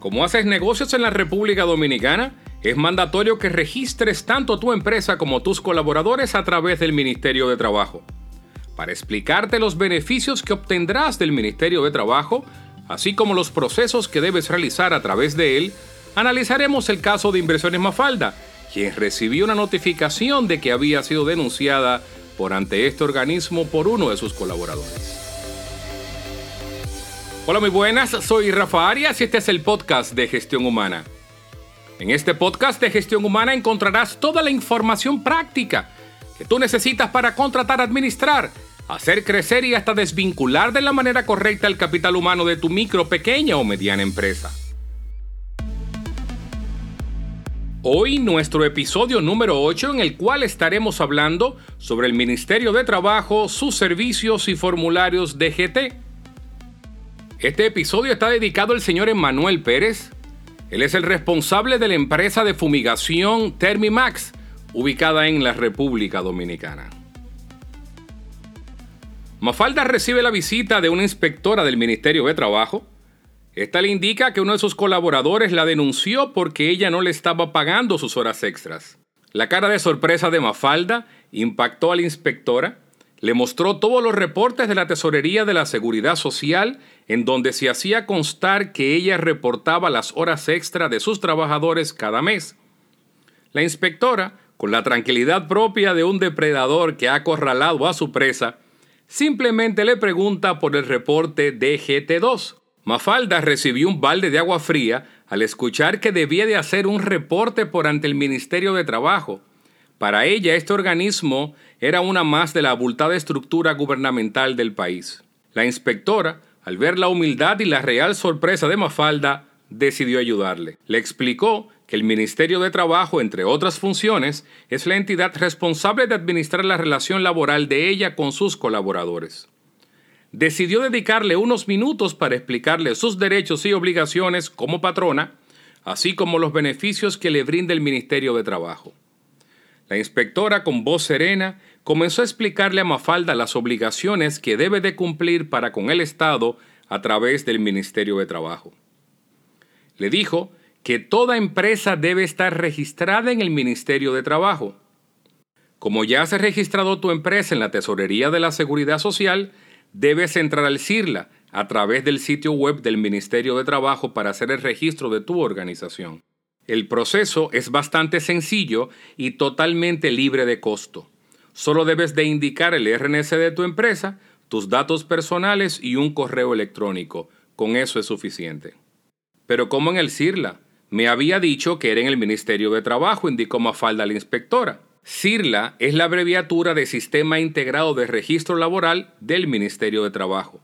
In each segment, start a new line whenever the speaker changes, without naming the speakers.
Como haces negocios en la República Dominicana, es mandatorio que registres tanto tu empresa como tus colaboradores a través del Ministerio de Trabajo. Para explicarte los beneficios que obtendrás del Ministerio de Trabajo, así como los procesos que debes realizar a través de él, analizaremos el caso de Inversiones Mafalda, quien recibió una notificación de que había sido denunciada por ante este organismo por uno de sus colaboradores. Hola, muy buenas, soy Rafa Arias y este es el podcast de Gestión Humana. En este podcast de Gestión Humana encontrarás toda la información práctica que tú necesitas para contratar, administrar, hacer crecer y hasta desvincular de la manera correcta el capital humano de tu micro, pequeña o mediana empresa. Hoy nuestro episodio número 8 en el cual estaremos hablando sobre el Ministerio de Trabajo, sus servicios y formularios de GT. Este episodio está dedicado al señor Emanuel Pérez. Él es el responsable de la empresa de fumigación Termimax, ubicada en la República Dominicana. Mafalda recibe la visita de una inspectora del Ministerio de Trabajo. Esta le indica que uno de sus colaboradores la denunció porque ella no le estaba pagando sus horas extras. La cara de sorpresa de Mafalda impactó a la inspectora le mostró todos los reportes de la Tesorería de la Seguridad Social en donde se hacía constar que ella reportaba las horas extra de sus trabajadores cada mes. La inspectora, con la tranquilidad propia de un depredador que ha acorralado a su presa, simplemente le pregunta por el reporte de GT2. Mafalda recibió un balde de agua fría al escuchar que debía de hacer un reporte por ante el Ministerio de Trabajo. Para ella, este organismo era una más de la abultada estructura gubernamental del país. La inspectora, al ver la humildad y la real sorpresa de Mafalda, decidió ayudarle. Le explicó que el Ministerio de Trabajo, entre otras funciones, es la entidad responsable de administrar la relación laboral de ella con sus colaboradores. Decidió dedicarle unos minutos para explicarle sus derechos y obligaciones como patrona, así como los beneficios que le brinda el Ministerio de Trabajo. La inspectora, con voz serena, comenzó a explicarle a Mafalda las obligaciones que debe de cumplir para con el Estado a través del Ministerio de Trabajo. Le dijo que toda empresa debe estar registrada en el Ministerio de Trabajo. Como ya has registrado tu empresa en la Tesorería de la Seguridad Social, debes entrar al CIRLA a través del sitio web del Ministerio de Trabajo para hacer el registro de tu organización. El proceso es bastante sencillo y totalmente libre de costo. Solo debes de indicar el RNC de tu empresa, tus datos personales y un correo electrónico. Con eso es suficiente. Pero como en el CIRLA, me había dicho que era en el Ministerio de Trabajo, indicó Mafalda la inspectora. CIRLA es la abreviatura de Sistema Integrado de Registro Laboral del Ministerio de Trabajo.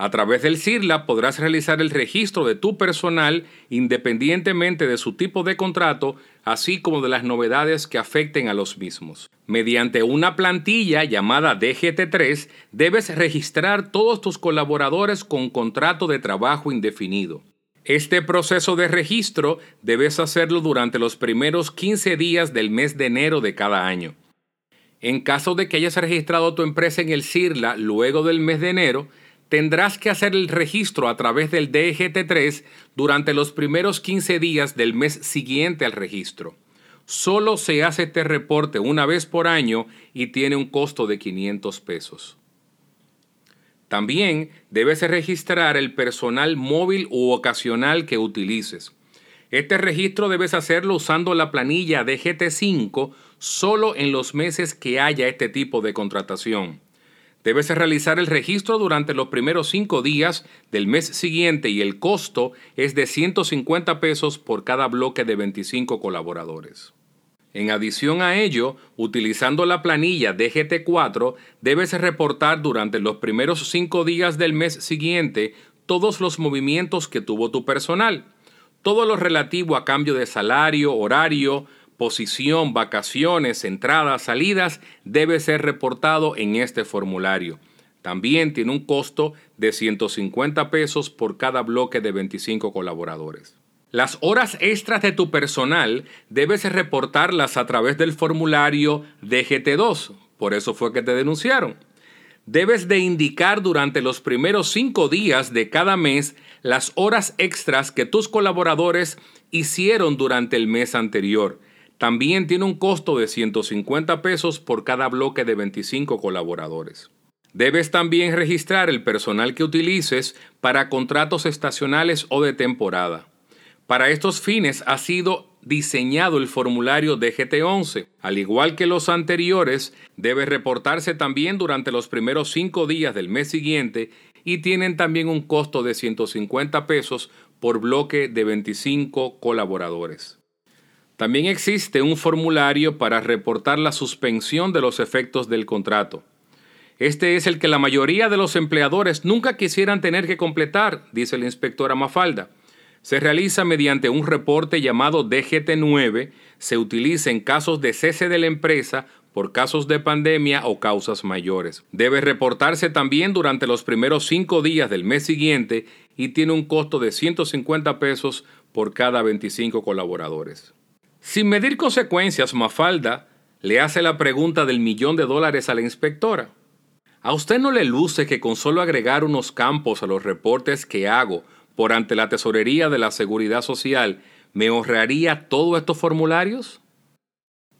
A través del CIRLA podrás realizar el registro de tu personal independientemente de su tipo de contrato, así como de las novedades que afecten a los mismos. Mediante una plantilla llamada DGT3 debes registrar todos tus colaboradores con contrato de trabajo indefinido. Este proceso de registro debes hacerlo durante los primeros 15 días del mes de enero de cada año. En caso de que hayas registrado tu empresa en el CIRLA luego del mes de enero, tendrás que hacer el registro a través del DGT3 durante los primeros 15 días del mes siguiente al registro. Solo se hace este reporte una vez por año y tiene un costo de 500 pesos. También debes registrar el personal móvil u ocasional que utilices. Este registro debes hacerlo usando la planilla DGT5 solo en los meses que haya este tipo de contratación. Debes realizar el registro durante los primeros cinco días del mes siguiente y el costo es de 150 pesos por cada bloque de 25 colaboradores. En adición a ello, utilizando la planilla DGT4, debes reportar durante los primeros cinco días del mes siguiente todos los movimientos que tuvo tu personal, todo lo relativo a cambio de salario, horario, posición, vacaciones, entradas, salidas, debe ser reportado en este formulario. También tiene un costo de 150 pesos por cada bloque de 25 colaboradores. Las horas extras de tu personal debes reportarlas a través del formulario DGT2, por eso fue que te denunciaron. debes de indicar durante los primeros cinco días de cada mes las horas extras que tus colaboradores hicieron durante el mes anterior. También tiene un costo de 150 pesos por cada bloque de 25 colaboradores. Debes también registrar el personal que utilices para contratos estacionales o de temporada. Para estos fines ha sido diseñado el formulario DGT11. Al igual que los anteriores, debe reportarse también durante los primeros cinco días del mes siguiente y tienen también un costo de 150 pesos por bloque de 25 colaboradores. También existe un formulario para reportar la suspensión de los efectos del contrato. Este es el que la mayoría de los empleadores nunca quisieran tener que completar, dice el inspector Amafalda. Se realiza mediante un reporte llamado DGT9, se utiliza en casos de cese de la empresa por casos de pandemia o causas mayores. Debe reportarse también durante los primeros cinco días del mes siguiente y tiene un costo de 150 pesos por cada 25 colaboradores. Sin medir consecuencias, Mafalda le hace la pregunta del millón de dólares a la inspectora. ¿A usted no le luce que con solo agregar unos campos a los reportes que hago por ante la Tesorería de la Seguridad Social me ahorraría todos estos formularios?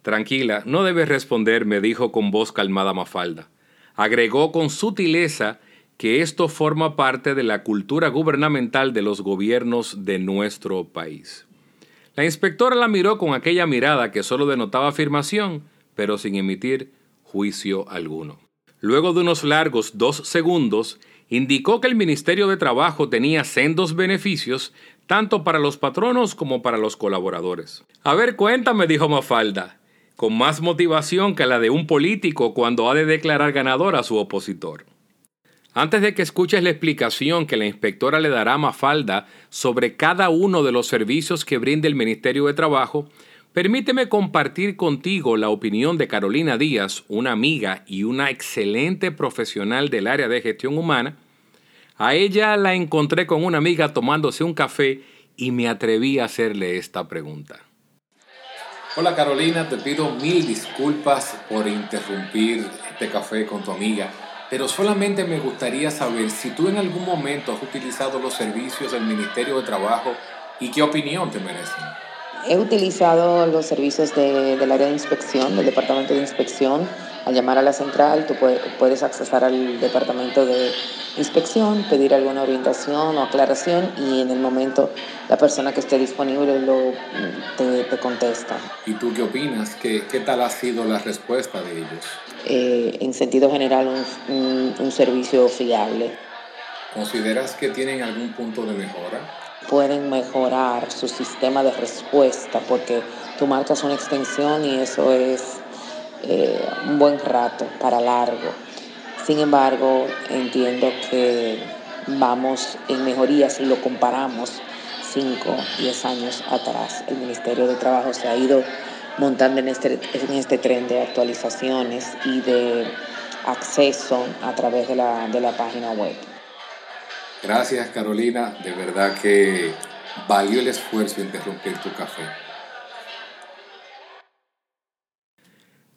Tranquila, no debes responder, me dijo con voz calmada Mafalda. Agregó con sutileza que esto forma parte de la cultura gubernamental de los gobiernos de nuestro país. La inspectora la miró con aquella mirada que solo denotaba afirmación, pero sin emitir juicio alguno. Luego de unos largos dos segundos, indicó que el Ministerio de Trabajo tenía sendos beneficios tanto para los patronos como para los colaboradores. A ver, cuéntame, dijo Mafalda, con más motivación que la de un político cuando ha de declarar ganador a su opositor. Antes de que escuches la explicación que la inspectora le dará a Mafalda sobre cada uno de los servicios que brinda el Ministerio de Trabajo, Permíteme compartir contigo la opinión de Carolina Díaz, una amiga y una excelente profesional del área de gestión humana. A ella la encontré con una amiga tomándose un café y me atreví a hacerle esta pregunta.
Hola Carolina, te pido mil disculpas por interrumpir este café con tu amiga, pero solamente me gustaría saber si tú en algún momento has utilizado los servicios del Ministerio de Trabajo y qué opinión te merecen.
He utilizado los servicios del área de inspección, del departamento de inspección. Al llamar a la central, tú puedes accesar al departamento de inspección, pedir alguna orientación o aclaración y en el momento la persona que esté disponible lo, te, contesta.
¿Y tú qué opinas? ¿Qué, ¿Qué, tal ha sido la respuesta de ellos?
Eh, en sentido general, un, un servicio fiable.
¿Consideras que tienen algún punto de mejora?
pueden mejorar su sistema de respuesta porque tú marcas una extensión y eso es eh, un buen rato para largo. Sin embargo, entiendo que vamos en mejoría si lo comparamos 5, 10 años atrás. El Ministerio de Trabajo se ha ido montando en este, en este tren de actualizaciones y de acceso a través de la, de la página web.
Gracias Carolina, de verdad que valió el esfuerzo interrumpir tu café.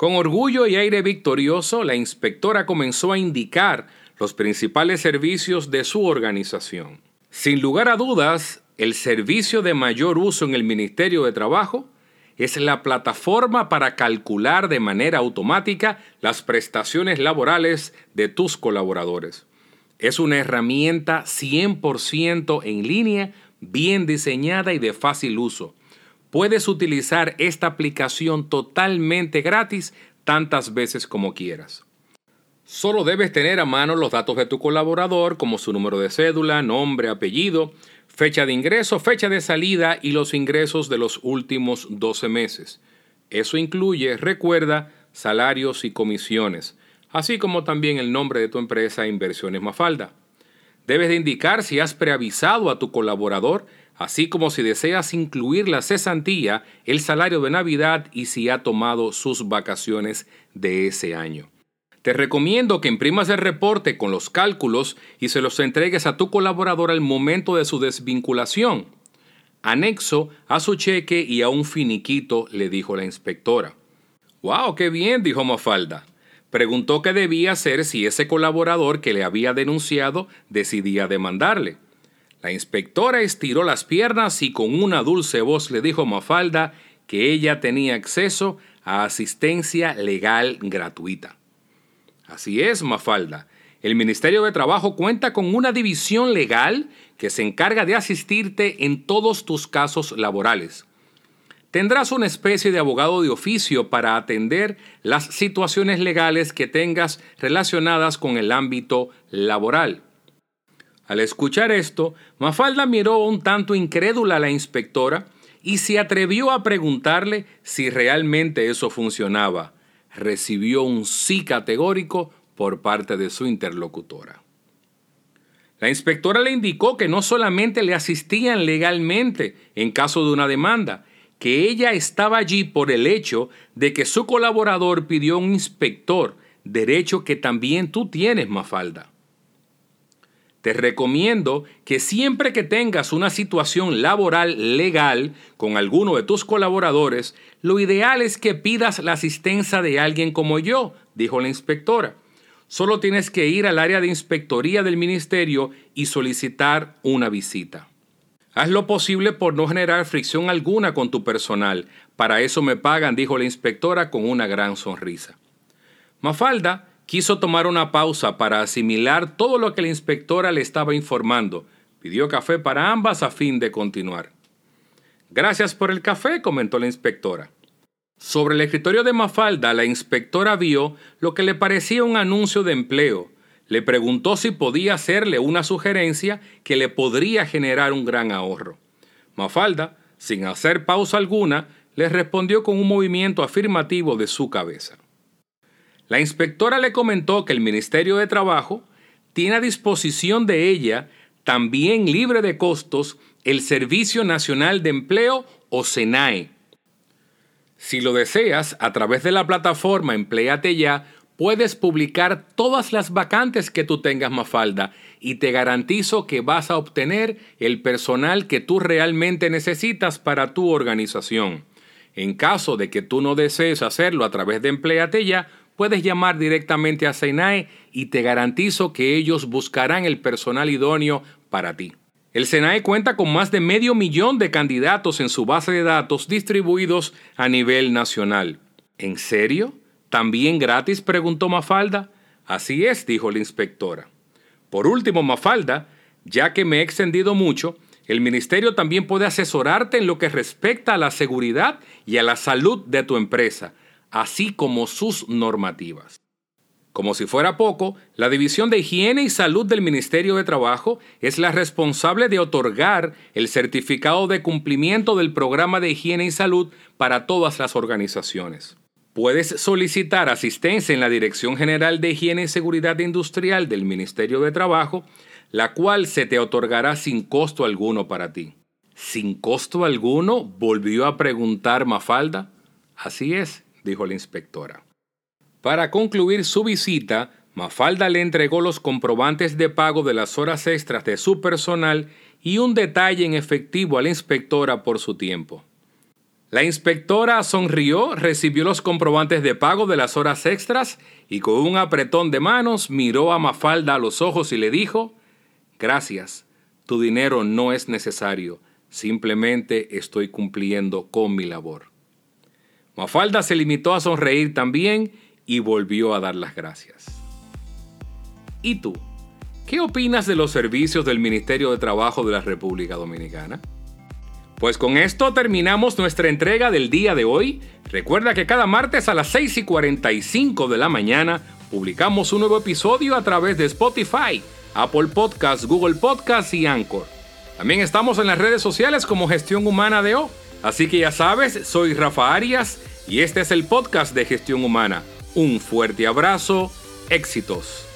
Con orgullo y aire victorioso, la inspectora comenzó a indicar los principales servicios de su organización. Sin lugar a dudas, el servicio de mayor uso en el Ministerio de Trabajo es la plataforma para calcular de manera automática las prestaciones laborales de tus colaboradores. Es una herramienta 100% en línea, bien diseñada y de fácil uso. Puedes utilizar esta aplicación totalmente gratis tantas veces como quieras. Solo debes tener a mano los datos de tu colaborador como su número de cédula, nombre, apellido, fecha de ingreso, fecha de salida y los ingresos de los últimos 12 meses. Eso incluye, recuerda, salarios y comisiones así como también el nombre de tu empresa Inversiones Mafalda. Debes de indicar si has preavisado a tu colaborador, así como si deseas incluir la cesantía, el salario de Navidad y si ha tomado sus vacaciones de ese año. Te recomiendo que imprimas el reporte con los cálculos y se los entregues a tu colaborador al momento de su desvinculación. Anexo a su cheque y a un finiquito, le dijo la inspectora. ¡Wow! ¡Qué bien! dijo Mafalda. Preguntó qué debía hacer si ese colaborador que le había denunciado decidía demandarle. La inspectora estiró las piernas y con una dulce voz le dijo a Mafalda que ella tenía acceso a asistencia legal gratuita. Así es, Mafalda. El Ministerio de Trabajo cuenta con una división legal que se encarga de asistirte en todos tus casos laborales. Tendrás una especie de abogado de oficio para atender las situaciones legales que tengas relacionadas con el ámbito laboral. Al escuchar esto, Mafalda miró un tanto incrédula a la inspectora y se atrevió a preguntarle si realmente eso funcionaba. Recibió un sí categórico por parte de su interlocutora. La inspectora le indicó que no solamente le asistían legalmente en caso de una demanda, que ella estaba allí por el hecho de que su colaborador pidió un inspector, derecho que también tú tienes, Mafalda. Te recomiendo que siempre que tengas una situación laboral legal con alguno de tus colaboradores, lo ideal es que pidas la asistencia de alguien como yo, dijo la inspectora. Solo tienes que ir al área de inspectoría del ministerio y solicitar una visita. Haz lo posible por no generar fricción alguna con tu personal. Para eso me pagan, dijo la inspectora con una gran sonrisa. Mafalda quiso tomar una pausa para asimilar todo lo que la inspectora le estaba informando. Pidió café para ambas a fin de continuar. Gracias por el café, comentó la inspectora. Sobre el escritorio de Mafalda, la inspectora vio lo que le parecía un anuncio de empleo. Le preguntó si podía hacerle una sugerencia que le podría generar un gran ahorro. Mafalda, sin hacer pausa alguna, le respondió con un movimiento afirmativo de su cabeza. La inspectora le comentó que el Ministerio de Trabajo tiene a disposición de ella, también libre de costos, el Servicio Nacional de Empleo o SENAE. Si lo deseas, a través de la plataforma Empleate Ya, puedes publicar todas las vacantes que tú tengas Mafalda y te garantizo que vas a obtener el personal que tú realmente necesitas para tu organización. En caso de que tú no desees hacerlo a través de Empleate Ya, puedes llamar directamente a SENAE y te garantizo que ellos buscarán el personal idóneo para ti. El SENAE cuenta con más de medio millón de candidatos en su base de datos distribuidos a nivel nacional. ¿En serio? ¿También gratis? preguntó Mafalda. Así es, dijo la inspectora. Por último, Mafalda, ya que me he extendido mucho, el ministerio también puede asesorarte en lo que respecta a la seguridad y a la salud de tu empresa así como sus normativas. Como si fuera poco, la División de Higiene y Salud del Ministerio de Trabajo es la responsable de otorgar el certificado de cumplimiento del programa de higiene y salud para todas las organizaciones. Puedes solicitar asistencia en la Dirección General de Higiene y Seguridad Industrial del Ministerio de Trabajo, la cual se te otorgará sin costo alguno para ti. ¿Sin costo alguno? volvió a preguntar Mafalda. Así es, dijo la inspectora. Para concluir su visita, Mafalda le entregó los comprobantes de pago de las horas extras de su personal y un detalle en efectivo a la inspectora por su tiempo. La inspectora sonrió, recibió los comprobantes de pago de las horas extras y con un apretón de manos miró a Mafalda a los ojos y le dijo, Gracias, tu dinero no es necesario, simplemente estoy cumpliendo con mi labor. Mafalda se limitó a sonreír también y volvió a dar las gracias. ¿Y tú? ¿Qué opinas de los servicios del Ministerio de Trabajo de la República Dominicana? Pues con esto terminamos nuestra entrega del día de hoy. Recuerda que cada martes a las 6 y 45 de la mañana publicamos un nuevo episodio a través de Spotify, Apple Podcasts, Google Podcasts y Anchor. También estamos en las redes sociales como Gestión Humana de O Así que ya sabes, soy Rafa Arias y este es el podcast de gestión humana. Un fuerte abrazo, éxitos.